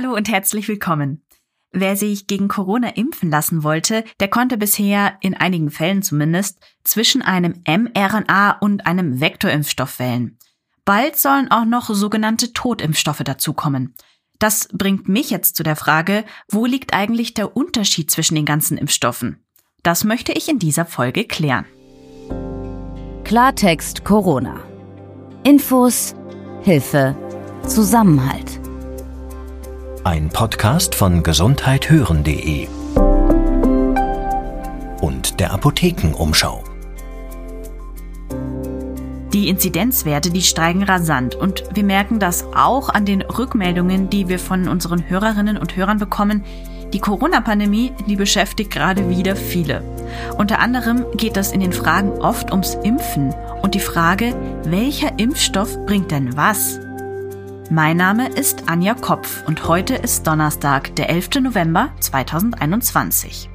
Hallo und herzlich willkommen. Wer sich gegen Corona impfen lassen wollte, der konnte bisher, in einigen Fällen zumindest, zwischen einem mRNA und einem Vektorimpfstoff wählen. Bald sollen auch noch sogenannte Totimpfstoffe dazukommen. Das bringt mich jetzt zu der Frage, wo liegt eigentlich der Unterschied zwischen den ganzen Impfstoffen? Das möchte ich in dieser Folge klären. Klartext Corona. Infos, Hilfe, Zusammenhalt. Ein Podcast von gesundheithören.de und der Apothekenumschau. Die Inzidenzwerte, die steigen rasant und wir merken das auch an den Rückmeldungen, die wir von unseren Hörerinnen und Hörern bekommen. Die Corona-Pandemie, die beschäftigt gerade wieder viele. Unter anderem geht es in den Fragen oft ums Impfen und die Frage, welcher Impfstoff bringt denn was? Mein Name ist Anja Kopf und heute ist Donnerstag, der 11. November 2021.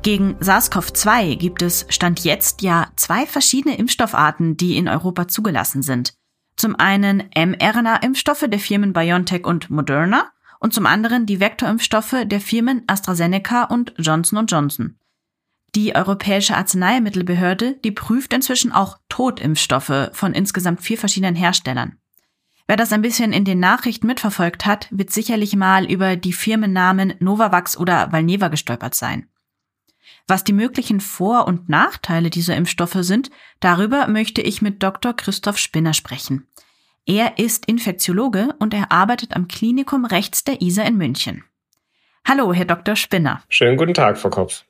Gegen SARS-CoV-2 gibt es Stand jetzt ja zwei verschiedene Impfstoffarten, die in Europa zugelassen sind. Zum einen mRNA-Impfstoffe der Firmen BioNTech und Moderna und zum anderen die Vektorimpfstoffe der Firmen AstraZeneca und Johnson Johnson. Die Europäische Arzneimittelbehörde, die prüft inzwischen auch Totimpfstoffe von insgesamt vier verschiedenen Herstellern. Wer das ein bisschen in den Nachrichten mitverfolgt hat, wird sicherlich mal über die Firmennamen Novavax oder Valneva gestolpert sein. Was die möglichen Vor- und Nachteile dieser Impfstoffe sind, darüber möchte ich mit Dr. Christoph Spinner sprechen. Er ist Infektiologe und er arbeitet am Klinikum rechts der ISA in München. Hallo, Herr Dr. Spinner. Schönen guten Tag, Frau Kopf.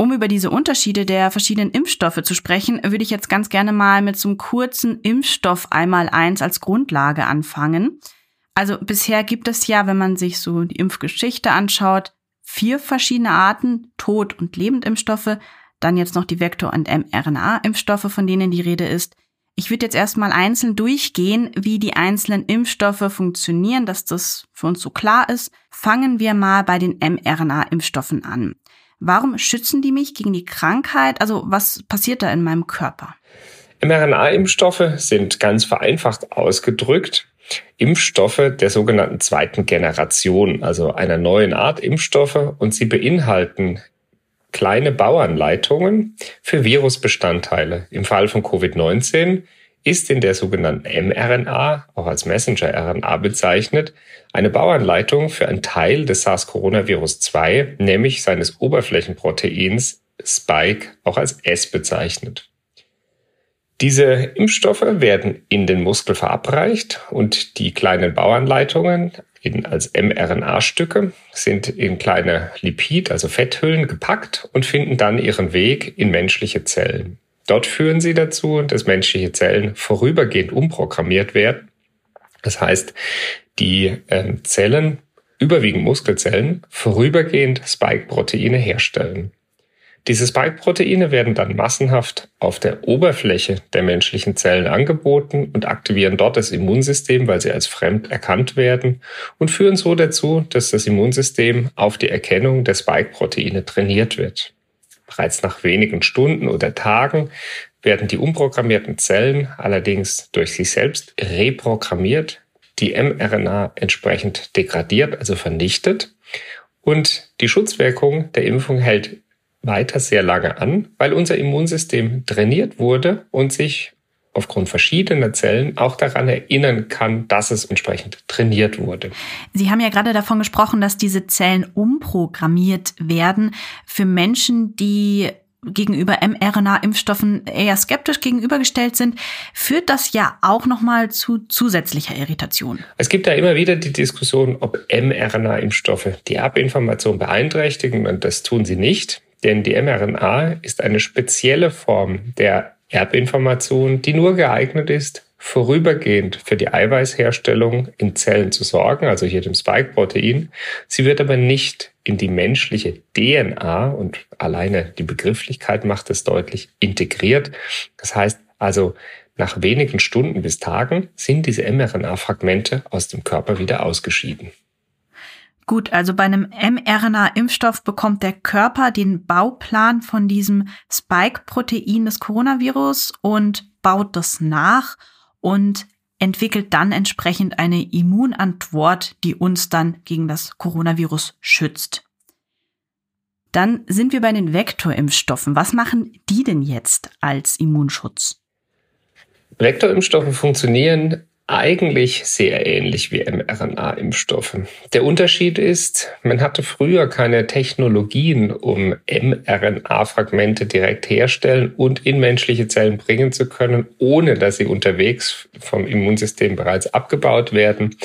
Um über diese Unterschiede der verschiedenen Impfstoffe zu sprechen, würde ich jetzt ganz gerne mal mit so einem kurzen Impfstoff einmal eins als Grundlage anfangen. Also bisher gibt es ja, wenn man sich so die Impfgeschichte anschaut, vier verschiedene Arten, Tod- und Lebendimpfstoffe, dann jetzt noch die Vektor- und mRNA-Impfstoffe, von denen die Rede ist. Ich würde jetzt erstmal einzeln durchgehen, wie die einzelnen Impfstoffe funktionieren, dass das für uns so klar ist. Fangen wir mal bei den mRNA-Impfstoffen an. Warum schützen die mich gegen die Krankheit? Also was passiert da in meinem Körper? mRNA-Impfstoffe sind ganz vereinfacht ausgedrückt Impfstoffe der sogenannten zweiten Generation, also einer neuen Art Impfstoffe, und sie beinhalten kleine Bauanleitungen für Virusbestandteile. Im Fall von Covid-19 ist in der sogenannten mRNA, auch als Messenger-RNA bezeichnet, eine Bauanleitung für einen Teil des SARS-Coronavirus-2, nämlich seines Oberflächenproteins Spike, auch als S bezeichnet. Diese Impfstoffe werden in den Muskel verabreicht und die kleinen Bauanleitungen in, als mRNA-Stücke sind in kleine Lipid, also Fetthüllen, gepackt und finden dann ihren Weg in menschliche Zellen. Dort führen sie dazu, dass menschliche Zellen vorübergehend umprogrammiert werden. Das heißt, die äh, Zellen, überwiegend Muskelzellen, vorübergehend Spike-Proteine herstellen. Diese Spike-Proteine werden dann massenhaft auf der Oberfläche der menschlichen Zellen angeboten und aktivieren dort das Immunsystem, weil sie als fremd erkannt werden und führen so dazu, dass das Immunsystem auf die Erkennung der Spike-Proteine trainiert wird. Bereits nach wenigen Stunden oder Tagen werden die umprogrammierten Zellen allerdings durch sich selbst reprogrammiert, die mRNA entsprechend degradiert, also vernichtet. Und die Schutzwirkung der Impfung hält weiter sehr lange an, weil unser Immunsystem trainiert wurde und sich aufgrund verschiedener Zellen auch daran erinnern kann, dass es entsprechend trainiert wurde. Sie haben ja gerade davon gesprochen, dass diese Zellen umprogrammiert werden für Menschen, die gegenüber mRNA-Impfstoffen eher skeptisch gegenübergestellt sind, führt das ja auch nochmal zu zusätzlicher Irritation. Es gibt da immer wieder die Diskussion, ob mRNA-Impfstoffe die Erbinformation beeinträchtigen und das tun sie nicht, denn die mRNA ist eine spezielle Form der Erbinformation, die nur geeignet ist, vorübergehend für die Eiweißherstellung in Zellen zu sorgen, also hier dem Spike-Protein. Sie wird aber nicht in die menschliche DNA und alleine die Begrifflichkeit macht es deutlich integriert. Das heißt also, nach wenigen Stunden bis Tagen sind diese mRNA-Fragmente aus dem Körper wieder ausgeschieden. Gut, also bei einem mRNA-Impfstoff bekommt der Körper den Bauplan von diesem Spike-Protein des Coronavirus und baut das nach und entwickelt dann entsprechend eine Immunantwort, die uns dann gegen das Coronavirus schützt. Dann sind wir bei den Vektorimpfstoffen. Was machen die denn jetzt als Immunschutz? Vektorimpfstoffe funktionieren eigentlich sehr ähnlich wie mRNA-Impfstoffe. Der Unterschied ist, man hatte früher keine Technologien, um mRNA-Fragmente direkt herstellen und in menschliche Zellen bringen zu können, ohne dass sie unterwegs vom Immunsystem bereits abgebaut werden.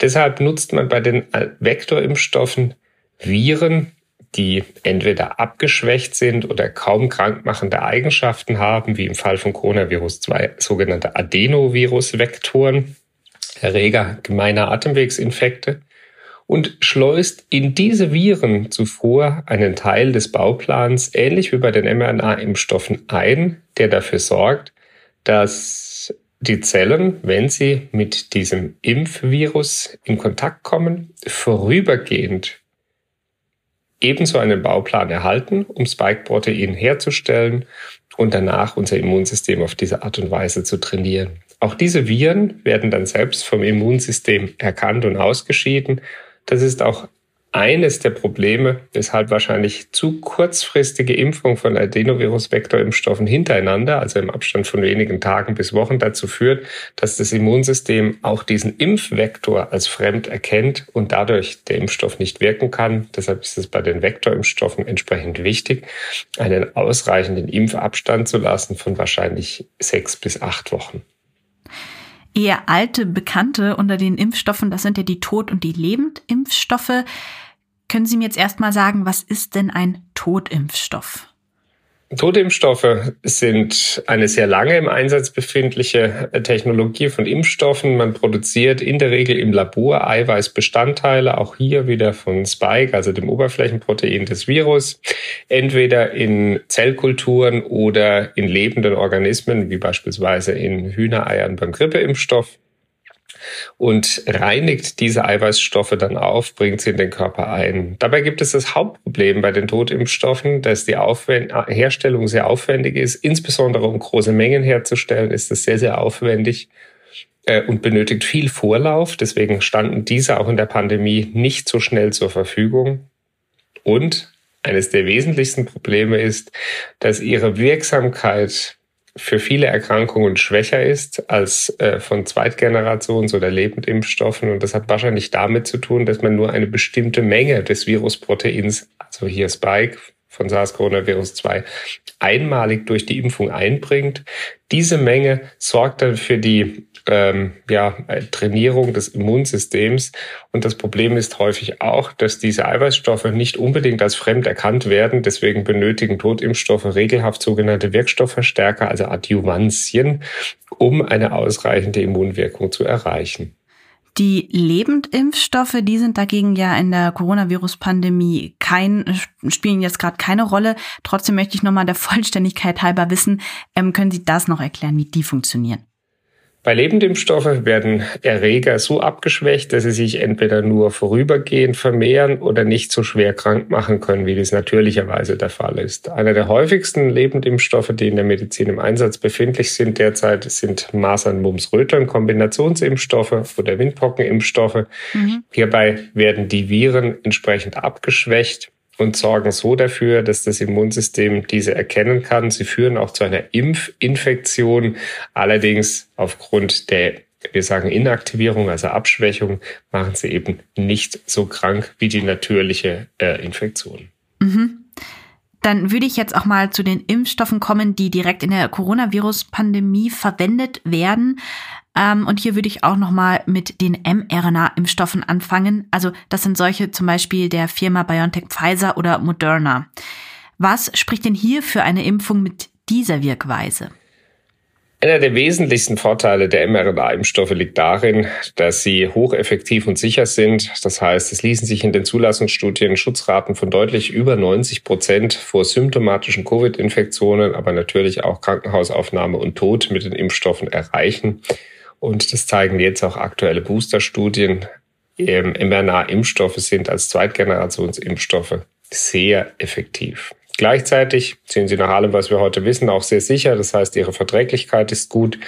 Deshalb nutzt man bei den Vektorimpfstoffen Viren, die entweder abgeschwächt sind oder kaum krankmachende Eigenschaften haben, wie im Fall von Coronavirus 2 sogenannte Adenovirus-Vektoren, Erreger gemeiner Atemwegsinfekte, und schleust in diese Viren zuvor einen Teil des Bauplans, ähnlich wie bei den mRNA-Impfstoffen, ein, der dafür sorgt, dass die Zellen, wenn sie mit diesem Impfvirus in Kontakt kommen, vorübergehend ebenso einen Bauplan erhalten, um Spike-Protein herzustellen und danach unser Immunsystem auf diese Art und Weise zu trainieren. Auch diese Viren werden dann selbst vom Immunsystem erkannt und ausgeschieden. Das ist auch eines der Probleme, weshalb wahrscheinlich zu kurzfristige Impfung von Adenovirus-Vektorimpfstoffen hintereinander, also im Abstand von wenigen Tagen bis Wochen, dazu führt, dass das Immunsystem auch diesen Impfvektor als fremd erkennt und dadurch der Impfstoff nicht wirken kann. Deshalb ist es bei den Vektorimpfstoffen entsprechend wichtig, einen ausreichenden Impfabstand zu lassen von wahrscheinlich sechs bis acht Wochen eher alte Bekannte unter den Impfstoffen, das sind ja die Tod- und die Lebendimpfstoffe. Können Sie mir jetzt erstmal sagen, was ist denn ein Totimpfstoff? Totimpfstoffe sind eine sehr lange im Einsatz befindliche Technologie von Impfstoffen. Man produziert in der Regel im Labor Eiweißbestandteile, auch hier wieder von Spike, also dem Oberflächenprotein des Virus, entweder in Zellkulturen oder in lebenden Organismen, wie beispielsweise in Hühnereiern beim Grippeimpfstoff und reinigt diese Eiweißstoffe dann auf, bringt sie in den Körper ein. Dabei gibt es das Hauptproblem bei den Totimpfstoffen, dass die Aufwend Herstellung sehr aufwendig ist. Insbesondere um große Mengen herzustellen, ist es sehr, sehr aufwendig äh, und benötigt viel Vorlauf. Deswegen standen diese auch in der Pandemie nicht so schnell zur Verfügung. Und eines der wesentlichsten Probleme ist, dass ihre Wirksamkeit für viele Erkrankungen schwächer ist als äh, von Zweitgenerations- oder Lebendimpfstoffen. Und das hat wahrscheinlich damit zu tun, dass man nur eine bestimmte Menge des Virusproteins, also hier Spike von SARS-CoV-2, einmalig durch die Impfung einbringt. Diese Menge sorgt dann für die ähm, ja, Trainierung des Immunsystems. Und das Problem ist häufig auch, dass diese Eiweißstoffe nicht unbedingt als fremd erkannt werden. Deswegen benötigen Totimpfstoffe regelhaft sogenannte Wirkstoffverstärker, also Adjuvantien, um eine ausreichende Immunwirkung zu erreichen. Die Lebendimpfstoffe, die sind dagegen ja in der Coronavirus-Pandemie kein, spielen jetzt gerade keine Rolle. Trotzdem möchte ich nochmal der Vollständigkeit halber wissen, ähm, können Sie das noch erklären, wie die funktionieren? Bei Lebendimpfstoffe werden Erreger so abgeschwächt, dass sie sich entweder nur vorübergehend vermehren oder nicht so schwer krank machen können, wie das natürlicherweise der Fall ist. Einer der häufigsten Lebendimpfstoffe, die in der Medizin im Einsatz befindlich sind derzeit, sind Masern, Mumps, Röteln, Kombinationsimpfstoffe oder Windpockenimpfstoffe. Mhm. Hierbei werden die Viren entsprechend abgeschwächt und sorgen so dafür, dass das Immunsystem diese erkennen kann. Sie führen auch zu einer Impfinfektion. Allerdings aufgrund der, wir sagen Inaktivierung, also Abschwächung, machen sie eben nicht so krank wie die natürliche äh, Infektion. Mhm. Dann würde ich jetzt auch mal zu den Impfstoffen kommen, die direkt in der Coronavirus-Pandemie verwendet werden. Ähm, und hier würde ich auch nochmal mit den mRNA-Impfstoffen anfangen. Also das sind solche zum Beispiel der Firma BioNTech Pfizer oder Moderna. Was spricht denn hier für eine Impfung mit dieser Wirkweise? Einer der wesentlichsten Vorteile der mRNA-Impfstoffe liegt darin, dass sie hocheffektiv und sicher sind. Das heißt, es ließen sich in den Zulassungsstudien Schutzraten von deutlich über 90 Prozent vor symptomatischen Covid-Infektionen, aber natürlich auch Krankenhausaufnahme und Tod mit den Impfstoffen erreichen. Und das zeigen jetzt auch aktuelle Boosterstudien. mRNA-Impfstoffe sind als Zweitgenerationsimpfstoffe sehr effektiv. Gleichzeitig sind sie nach allem, was wir heute wissen, auch sehr sicher. Das heißt, ihre Verträglichkeit ist gut,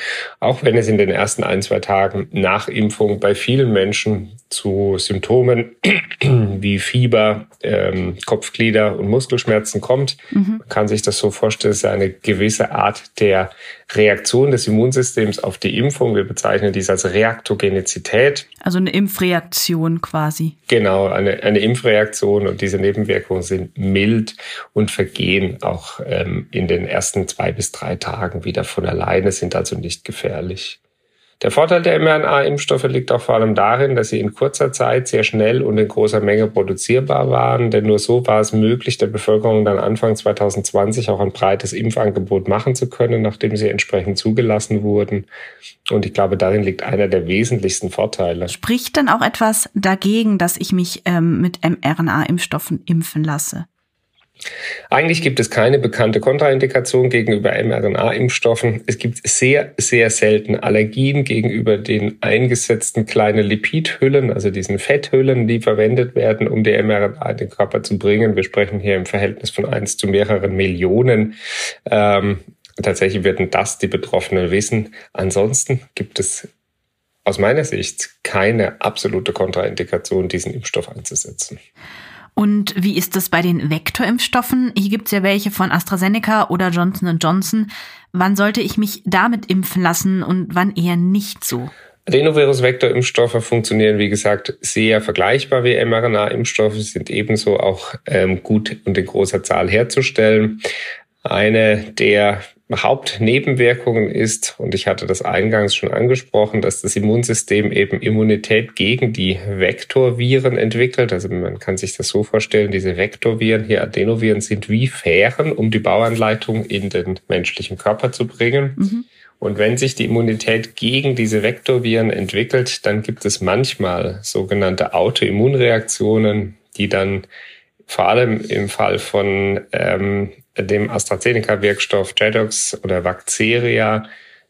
auch wenn es in den ersten ein, zwei Tagen nach Impfung bei vielen Menschen zu Symptomen wie Fieber, ähm, Kopfglieder und Muskelschmerzen kommt. Mhm. Man kann sich das so vorstellen, es ist eine gewisse Art der Reaktion des Immunsystems auf die Impfung. Wir bezeichnen dies als Reaktogenizität. Also eine Impfreaktion quasi. Genau, eine, eine Impfreaktion und diese Nebenwirkungen sind mild und vergehen auch ähm, in den ersten zwei bis drei Tagen wieder von alleine, sind also nicht gefährlich. Der Vorteil der mRNA-Impfstoffe liegt auch vor allem darin, dass sie in kurzer Zeit sehr schnell und in großer Menge produzierbar waren, denn nur so war es möglich, der Bevölkerung dann Anfang 2020 auch ein breites Impfangebot machen zu können, nachdem sie entsprechend zugelassen wurden. Und ich glaube, darin liegt einer der wesentlichsten Vorteile. Spricht denn auch etwas dagegen, dass ich mich ähm, mit mRNA-Impfstoffen impfen lasse? Eigentlich gibt es keine bekannte Kontraindikation gegenüber mRNA-Impfstoffen. Es gibt sehr, sehr selten Allergien gegenüber den eingesetzten kleinen Lipidhüllen, also diesen Fetthüllen, die verwendet werden, um die mRNA in den Körper zu bringen. Wir sprechen hier im Verhältnis von eins zu mehreren Millionen. Ähm, tatsächlich werden das die Betroffenen wissen. Ansonsten gibt es aus meiner Sicht keine absolute Kontraindikation, diesen Impfstoff einzusetzen. Und wie ist es bei den Vektorimpfstoffen? Hier gibt es ja welche von AstraZeneca oder Johnson Johnson. Wann sollte ich mich damit impfen lassen und wann eher nicht so? Adenovirus-Vektorimpfstoffe funktionieren, wie gesagt, sehr vergleichbar wie mRNA-Impfstoffe, sind ebenso auch ähm, gut und in großer Zahl herzustellen. Eine der Hauptnebenwirkungen ist, und ich hatte das eingangs schon angesprochen, dass das Immunsystem eben Immunität gegen die Vektorviren entwickelt. Also man kann sich das so vorstellen, diese Vektorviren, hier Adenoviren, sind wie Fähren, um die Bauanleitung in den menschlichen Körper zu bringen. Mhm. Und wenn sich die Immunität gegen diese Vektorviren entwickelt, dann gibt es manchmal sogenannte Autoimmunreaktionen, die dann vor allem im Fall von ähm, dem AstraZeneca-Wirkstoff Jedox oder Vacceria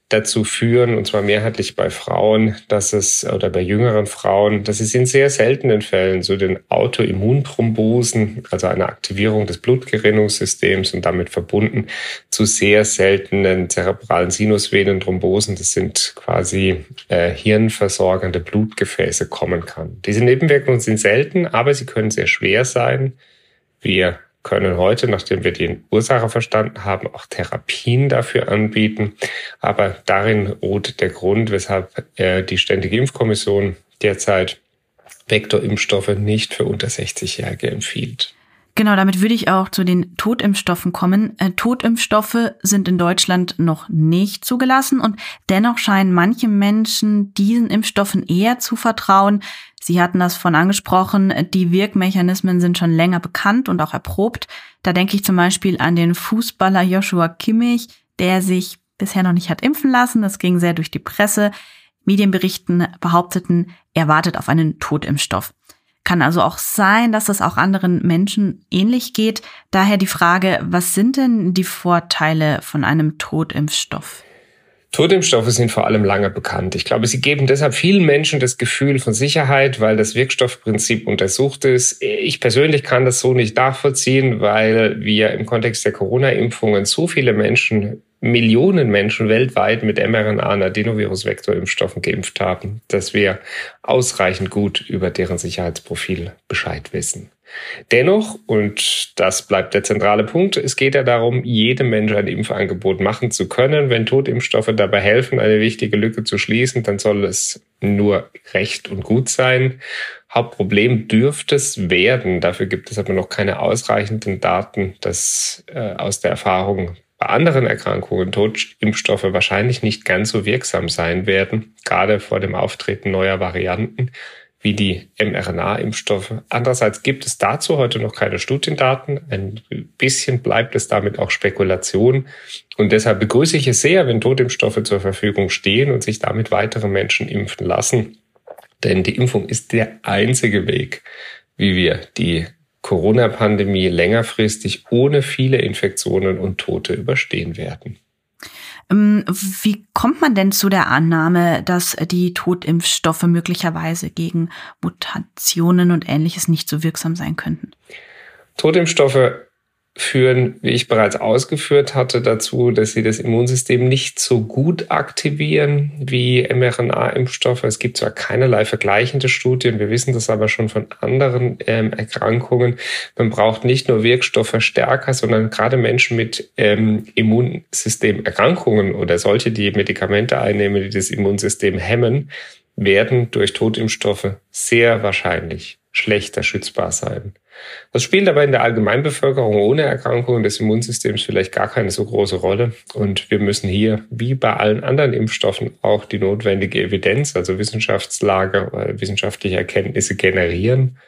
dazu führen, und zwar mehrheitlich bei Frauen, dass es, oder bei jüngeren Frauen, dass es in sehr seltenen Fällen zu den Autoimmunthrombosen, also einer Aktivierung des Blutgerinnungssystems und damit verbunden zu sehr seltenen zerebralen Sinusvenenthrombosen, das sind quasi äh, hirnversorgende Blutgefäße, kommen kann. Diese Nebenwirkungen sind selten, aber sie können sehr schwer sein. Wir können heute, nachdem wir die Ursache verstanden haben, auch Therapien dafür anbieten. Aber darin ruht der Grund, weshalb äh, die Ständige Impfkommission derzeit Vektorimpfstoffe nicht für unter 60-Jährige empfiehlt. Genau, damit würde ich auch zu den Totimpfstoffen kommen. Äh, Totimpfstoffe sind in Deutschland noch nicht zugelassen und dennoch scheinen manche Menschen diesen Impfstoffen eher zu vertrauen. Sie hatten das von angesprochen, die Wirkmechanismen sind schon länger bekannt und auch erprobt. Da denke ich zum Beispiel an den Fußballer Joshua Kimmich, der sich bisher noch nicht hat impfen lassen. Das ging sehr durch die Presse. Medienberichten behaupteten, er wartet auf einen Totimpfstoff. Kann also auch sein, dass es auch anderen Menschen ähnlich geht. Daher die Frage, was sind denn die Vorteile von einem Totimpfstoff? Totimpfstoffe sind vor allem lange bekannt. Ich glaube, sie geben deshalb vielen Menschen das Gefühl von Sicherheit, weil das Wirkstoffprinzip untersucht ist. Ich persönlich kann das so nicht nachvollziehen, weil wir im Kontext der Corona-Impfungen so viele Menschen Millionen Menschen weltweit mit mRNA- und Adenovirus-Vektorimpfstoffen geimpft haben, dass wir ausreichend gut über deren Sicherheitsprofil Bescheid wissen. Dennoch, und das bleibt der zentrale Punkt, es geht ja darum, jedem Menschen ein Impfangebot machen zu können. Wenn Totimpfstoffe dabei helfen, eine wichtige Lücke zu schließen, dann soll es nur recht und gut sein. Hauptproblem dürfte es werden. Dafür gibt es aber noch keine ausreichenden Daten, dass äh, aus der Erfahrung bei anderen Erkrankungen Totimpfstoffe wahrscheinlich nicht ganz so wirksam sein werden, gerade vor dem Auftreten neuer Varianten wie die mRNA-Impfstoffe. Andererseits gibt es dazu heute noch keine Studiendaten. Ein bisschen bleibt es damit auch Spekulation. Und deshalb begrüße ich es sehr, wenn Totimpfstoffe zur Verfügung stehen und sich damit weitere Menschen impfen lassen. Denn die Impfung ist der einzige Weg, wie wir die Corona-Pandemie längerfristig ohne viele Infektionen und Tote überstehen werden. Ähm, wie kommt man denn zu der Annahme, dass die Totimpfstoffe möglicherweise gegen Mutationen und ähnliches nicht so wirksam sein könnten? Totimpfstoffe führen, wie ich bereits ausgeführt hatte, dazu, dass sie das Immunsystem nicht so gut aktivieren wie mRNA-Impfstoffe. Es gibt zwar keinerlei vergleichende Studien, wir wissen das aber schon von anderen ähm, Erkrankungen. Man braucht nicht nur Wirkstoffverstärker, sondern gerade Menschen mit ähm, Immunsystemerkrankungen oder solche, die Medikamente einnehmen, die das Immunsystem hemmen, werden durch Totimpfstoffe sehr wahrscheinlich schlechter schützbar sein. Das spielt aber in der Allgemeinbevölkerung ohne Erkrankungen des Immunsystems vielleicht gar keine so große Rolle. Und wir müssen hier, wie bei allen anderen Impfstoffen, auch die notwendige Evidenz, also Wissenschaftslage, äh, wissenschaftliche Erkenntnisse generieren.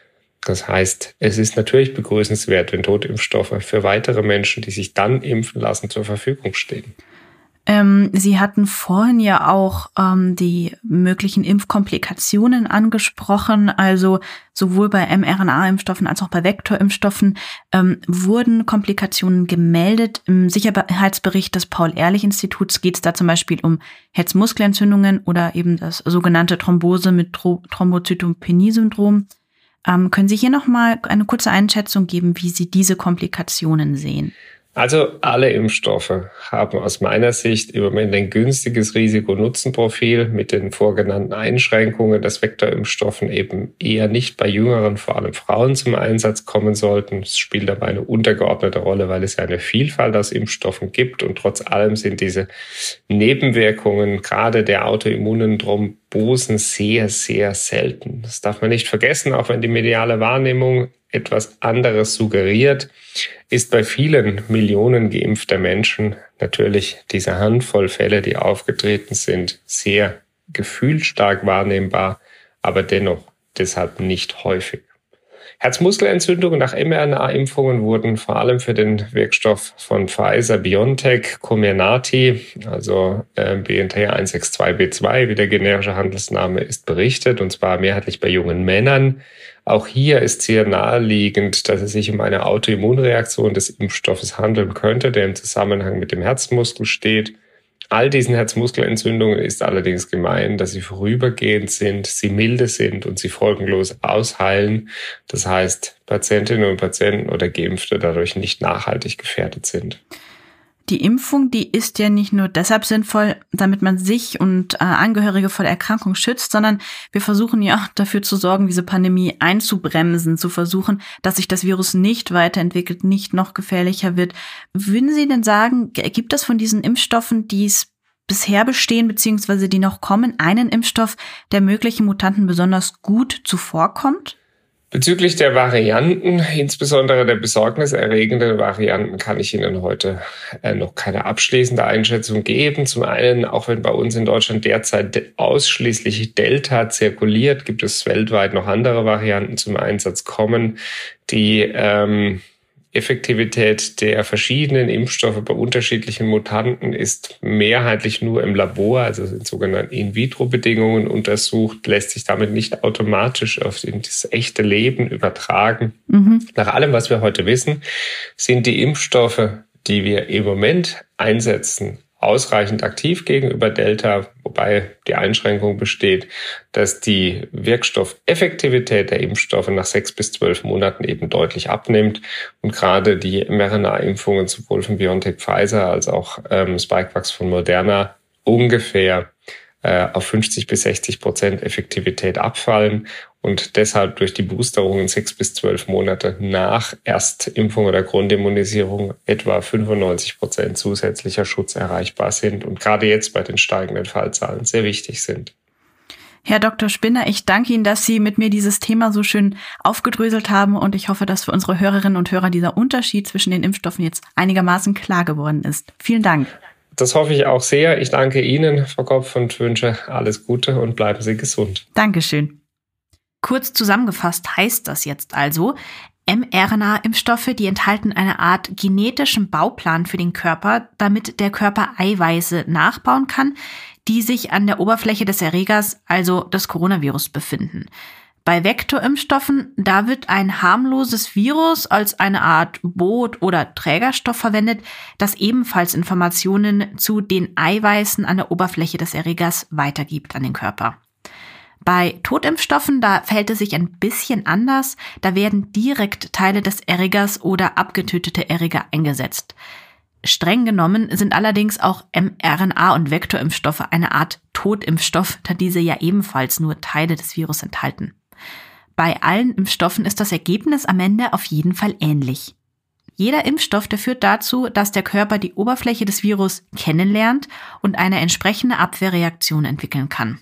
Das heißt, es ist natürlich begrüßenswert, wenn Totimpfstoffe für weitere Menschen, die sich dann impfen lassen, zur Verfügung stehen. Ähm, Sie hatten vorhin ja auch ähm, die möglichen Impfkomplikationen angesprochen. Also sowohl bei mRNA-Impfstoffen als auch bei Vektorimpfstoffen ähm, wurden Komplikationen gemeldet. Im Sicherheitsbericht des Paul-Ehrlich-Instituts geht es da zum Beispiel um Herzmuskelentzündungen oder eben das sogenannte Thrombose mit Thrombozytopenie-Syndrom. Ähm, können Sie hier nochmal eine kurze Einschätzung geben, wie Sie diese Komplikationen sehen? Also alle Impfstoffe haben aus meiner Sicht im Moment ein günstiges Risiko-Nutzen-Profil mit den vorgenannten Einschränkungen, dass Vektorimpfstoffen eben eher nicht bei jüngeren, vor allem Frauen zum Einsatz kommen sollten. Es spielt aber eine untergeordnete Rolle, weil es ja eine Vielfalt aus Impfstoffen gibt und trotz allem sind diese Nebenwirkungen, gerade der autoimmunen Thrombosen, sehr, sehr selten. Das darf man nicht vergessen, auch wenn die mediale Wahrnehmung etwas anderes suggeriert, ist bei vielen Millionen geimpfter Menschen natürlich diese Handvoll Fälle, die aufgetreten sind, sehr gefühlstark wahrnehmbar, aber dennoch deshalb nicht häufig. Herzmuskelentzündungen nach mRNA-Impfungen wurden vor allem für den Wirkstoff von Pfizer BioNTech Comirnaty, also äh, BNT 162b2, wie der generische Handelsname ist, berichtet, und zwar mehrheitlich bei jungen Männern. Auch hier ist sehr naheliegend, dass es sich um eine Autoimmunreaktion des Impfstoffes handeln könnte, der im Zusammenhang mit dem Herzmuskel steht. All diesen Herzmuskelentzündungen ist allerdings gemein, dass sie vorübergehend sind, sie milde sind und sie folgenlos ausheilen. Das heißt, Patientinnen und Patienten oder Geimpfte dadurch nicht nachhaltig gefährdet sind die Impfung, die ist ja nicht nur deshalb sinnvoll, damit man sich und äh, Angehörige vor der Erkrankung schützt, sondern wir versuchen ja auch dafür zu sorgen, diese Pandemie einzubremsen, zu versuchen, dass sich das Virus nicht weiterentwickelt, nicht noch gefährlicher wird. Würden Sie denn sagen, gibt es von diesen Impfstoffen, die es bisher bestehen, beziehungsweise die noch kommen, einen Impfstoff, der möglichen Mutanten besonders gut zuvorkommt? Bezüglich der Varianten, insbesondere der besorgniserregenden Varianten, kann ich Ihnen heute äh, noch keine abschließende Einschätzung geben. Zum einen, auch wenn bei uns in Deutschland derzeit ausschließlich Delta zirkuliert, gibt es weltweit noch andere Varianten zum Einsatz kommen, die ähm, Effektivität der verschiedenen Impfstoffe bei unterschiedlichen Mutanten ist mehrheitlich nur im Labor, also in sogenannten In-vitro-Bedingungen untersucht, lässt sich damit nicht automatisch auf das echte Leben übertragen. Mhm. Nach allem, was wir heute wissen, sind die Impfstoffe, die wir im Moment einsetzen, ausreichend aktiv gegenüber Delta, wobei die Einschränkung besteht, dass die Wirkstoffeffektivität der Impfstoffe nach sechs bis zwölf Monaten eben deutlich abnimmt. Und gerade die mRNA-Impfungen sowohl von BioNTech Pfizer als auch ähm, Spikevax von Moderna ungefähr äh, auf 50 bis 60 Prozent Effektivität abfallen und deshalb durch die Boosterung in sechs bis zwölf Monate nach Erstimpfung oder Grundimmunisierung etwa 95 Prozent zusätzlicher Schutz erreichbar sind und gerade jetzt bei den steigenden Fallzahlen sehr wichtig sind. Herr Dr. Spinner, ich danke Ihnen, dass Sie mit mir dieses Thema so schön aufgedröselt haben und ich hoffe, dass für unsere Hörerinnen und Hörer dieser Unterschied zwischen den Impfstoffen jetzt einigermaßen klar geworden ist. Vielen Dank. Das hoffe ich auch sehr. Ich danke Ihnen, Frau Kopf, und wünsche alles Gute und bleiben Sie gesund. Dankeschön. Kurz zusammengefasst heißt das jetzt also, mRNA-Impfstoffe, die enthalten eine Art genetischen Bauplan für den Körper, damit der Körper Eiweiße nachbauen kann, die sich an der Oberfläche des Erregers, also des Coronavirus, befinden. Bei Vektorimpfstoffen, da wird ein harmloses Virus als eine Art Boot oder Trägerstoff verwendet, das ebenfalls Informationen zu den Eiweißen an der Oberfläche des Erregers weitergibt an den Körper. Bei Totimpfstoffen, da verhält es sich ein bisschen anders. Da werden direkt Teile des Erregers oder abgetötete Erreger eingesetzt. Streng genommen sind allerdings auch mRNA- und Vektorimpfstoffe eine Art Totimpfstoff, da diese ja ebenfalls nur Teile des Virus enthalten. Bei allen Impfstoffen ist das Ergebnis am Ende auf jeden Fall ähnlich. Jeder Impfstoff, der führt dazu, dass der Körper die Oberfläche des Virus kennenlernt und eine entsprechende Abwehrreaktion entwickeln kann.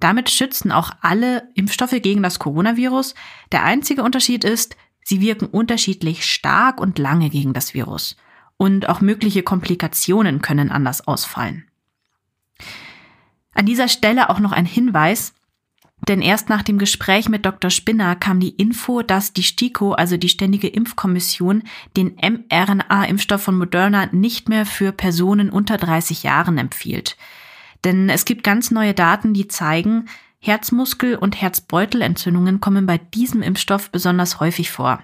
Damit schützen auch alle Impfstoffe gegen das Coronavirus. Der einzige Unterschied ist, sie wirken unterschiedlich stark und lange gegen das Virus und auch mögliche Komplikationen können anders ausfallen. An dieser Stelle auch noch ein Hinweis, denn erst nach dem Gespräch mit Dr. Spinner kam die Info, dass die STIKO, also die Ständige Impfkommission, den mRNA-Impfstoff von Moderna nicht mehr für Personen unter 30 Jahren empfiehlt. Denn es gibt ganz neue Daten, die zeigen, Herzmuskel- und Herzbeutelentzündungen kommen bei diesem Impfstoff besonders häufig vor.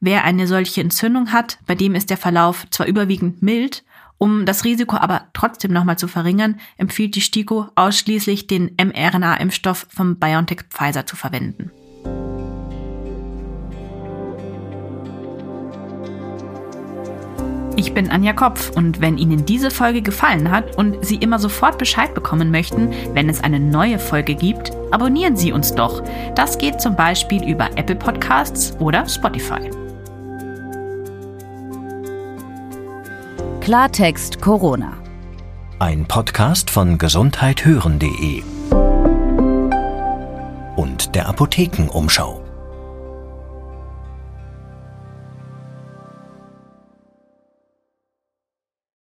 Wer eine solche Entzündung hat, bei dem ist der Verlauf zwar überwiegend mild, um das Risiko aber trotzdem nochmal zu verringern, empfiehlt die STIKO ausschließlich den mRNA-Impfstoff vom BioNTech Pfizer zu verwenden. Ich bin Anja Kopf und wenn Ihnen diese Folge gefallen hat und Sie immer sofort Bescheid bekommen möchten, wenn es eine neue Folge gibt, abonnieren Sie uns doch. Das geht zum Beispiel über Apple Podcasts oder Spotify. Klartext Corona. Ein Podcast von gesundheithören.de und der Apothekenumschau.